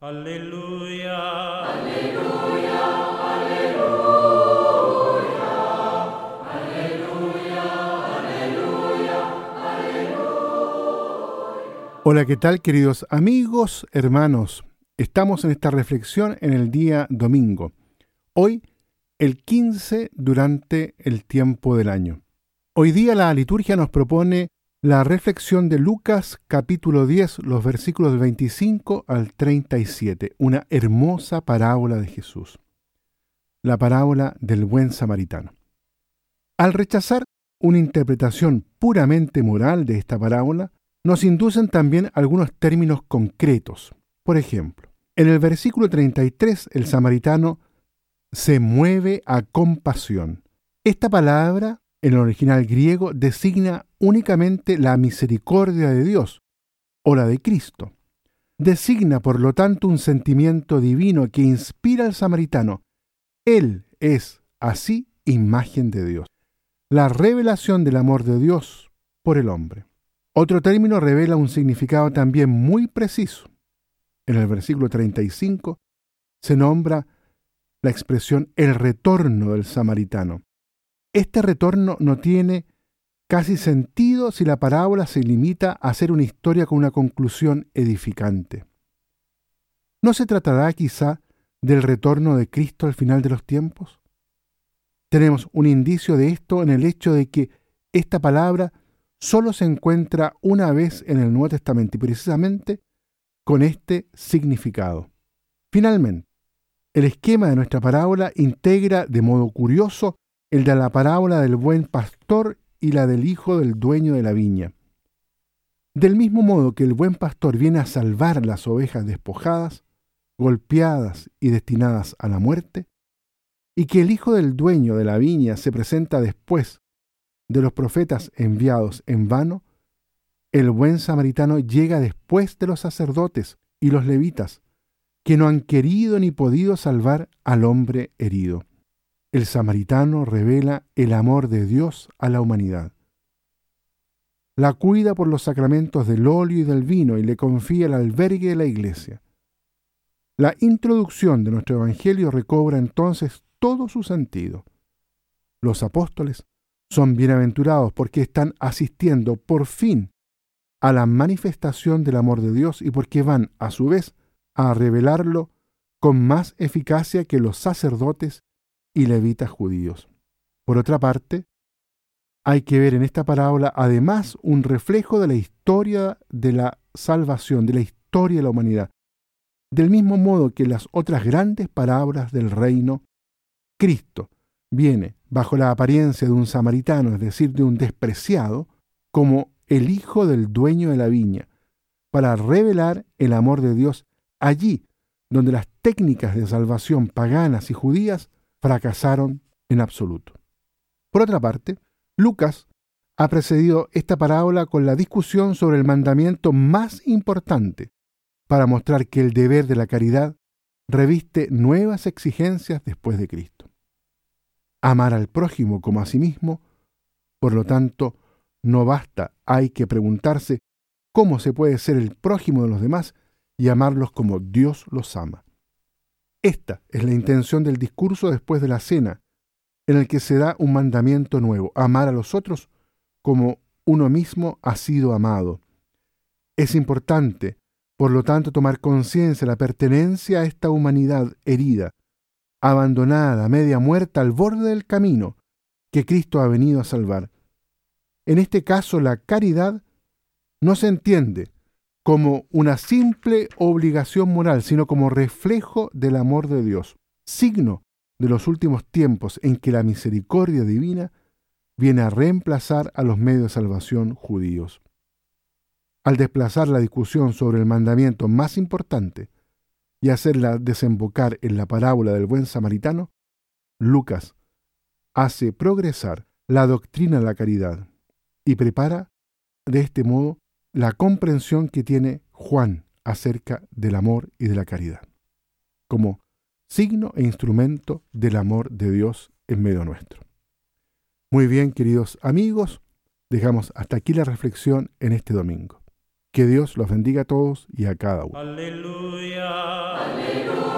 Aleluya. Aleluya, aleluya, aleluya, aleluya, aleluya. Hola, ¿qué tal queridos amigos, hermanos? Estamos en esta reflexión en el día domingo. Hoy, el 15 durante el tiempo del año. Hoy día la liturgia nos propone la reflexión de Lucas capítulo 10, los versículos del 25 al 37, una hermosa parábola de Jesús. La parábola del buen samaritano. Al rechazar una interpretación puramente moral de esta parábola, nos inducen también algunos términos concretos. Por ejemplo, en el versículo 33 el samaritano se mueve a compasión. Esta palabra en el original griego designa únicamente la misericordia de Dios o la de Cristo. Designa, por lo tanto, un sentimiento divino que inspira al samaritano. Él es, así, imagen de Dios. La revelación del amor de Dios por el hombre. Otro término revela un significado también muy preciso. En el versículo 35 se nombra la expresión el retorno del samaritano. Este retorno no tiene casi sentido si la parábola se limita a ser una historia con una conclusión edificante. ¿No se tratará quizá del retorno de Cristo al final de los tiempos? Tenemos un indicio de esto en el hecho de que esta palabra solo se encuentra una vez en el Nuevo Testamento y precisamente con este significado. Finalmente, el esquema de nuestra parábola integra de modo curioso el de la parábola del buen pastor y la del hijo del dueño de la viña. Del mismo modo que el buen pastor viene a salvar las ovejas despojadas, golpeadas y destinadas a la muerte, y que el hijo del dueño de la viña se presenta después de los profetas enviados en vano, el buen samaritano llega después de los sacerdotes y los levitas, que no han querido ni podido salvar al hombre herido el samaritano revela el amor de Dios a la humanidad. La cuida por los sacramentos del óleo y del vino y le confía el albergue de la iglesia. La introducción de nuestro Evangelio recobra entonces todo su sentido. Los apóstoles son bienaventurados porque están asistiendo por fin a la manifestación del amor de Dios y porque van, a su vez, a revelarlo con más eficacia que los sacerdotes y levitas judíos. Por otra parte, hay que ver en esta parábola además un reflejo de la historia de la salvación, de la historia de la humanidad. Del mismo modo que las otras grandes parábolas del reino, Cristo viene bajo la apariencia de un samaritano, es decir, de un despreciado, como el hijo del dueño de la viña, para revelar el amor de Dios allí donde las técnicas de salvación paganas y judías fracasaron en absoluto. Por otra parte, Lucas ha precedido esta parábola con la discusión sobre el mandamiento más importante para mostrar que el deber de la caridad reviste nuevas exigencias después de Cristo. Amar al prójimo como a sí mismo, por lo tanto, no basta, hay que preguntarse cómo se puede ser el prójimo de los demás y amarlos como Dios los ama. Esta es la intención del discurso después de la cena, en el que se da un mandamiento nuevo, amar a los otros como uno mismo ha sido amado. Es importante, por lo tanto, tomar conciencia de la pertenencia a esta humanidad herida, abandonada, media muerta al borde del camino que Cristo ha venido a salvar. En este caso, la caridad no se entiende como una simple obligación moral, sino como reflejo del amor de Dios, signo de los últimos tiempos en que la misericordia divina viene a reemplazar a los medios de salvación judíos. Al desplazar la discusión sobre el mandamiento más importante y hacerla desembocar en la parábola del buen samaritano, Lucas hace progresar la doctrina de la caridad y prepara de este modo la comprensión que tiene Juan acerca del amor y de la caridad, como signo e instrumento del amor de Dios en medio nuestro. Muy bien, queridos amigos, dejamos hasta aquí la reflexión en este domingo. Que Dios los bendiga a todos y a cada uno. Aleluya. Aleluya.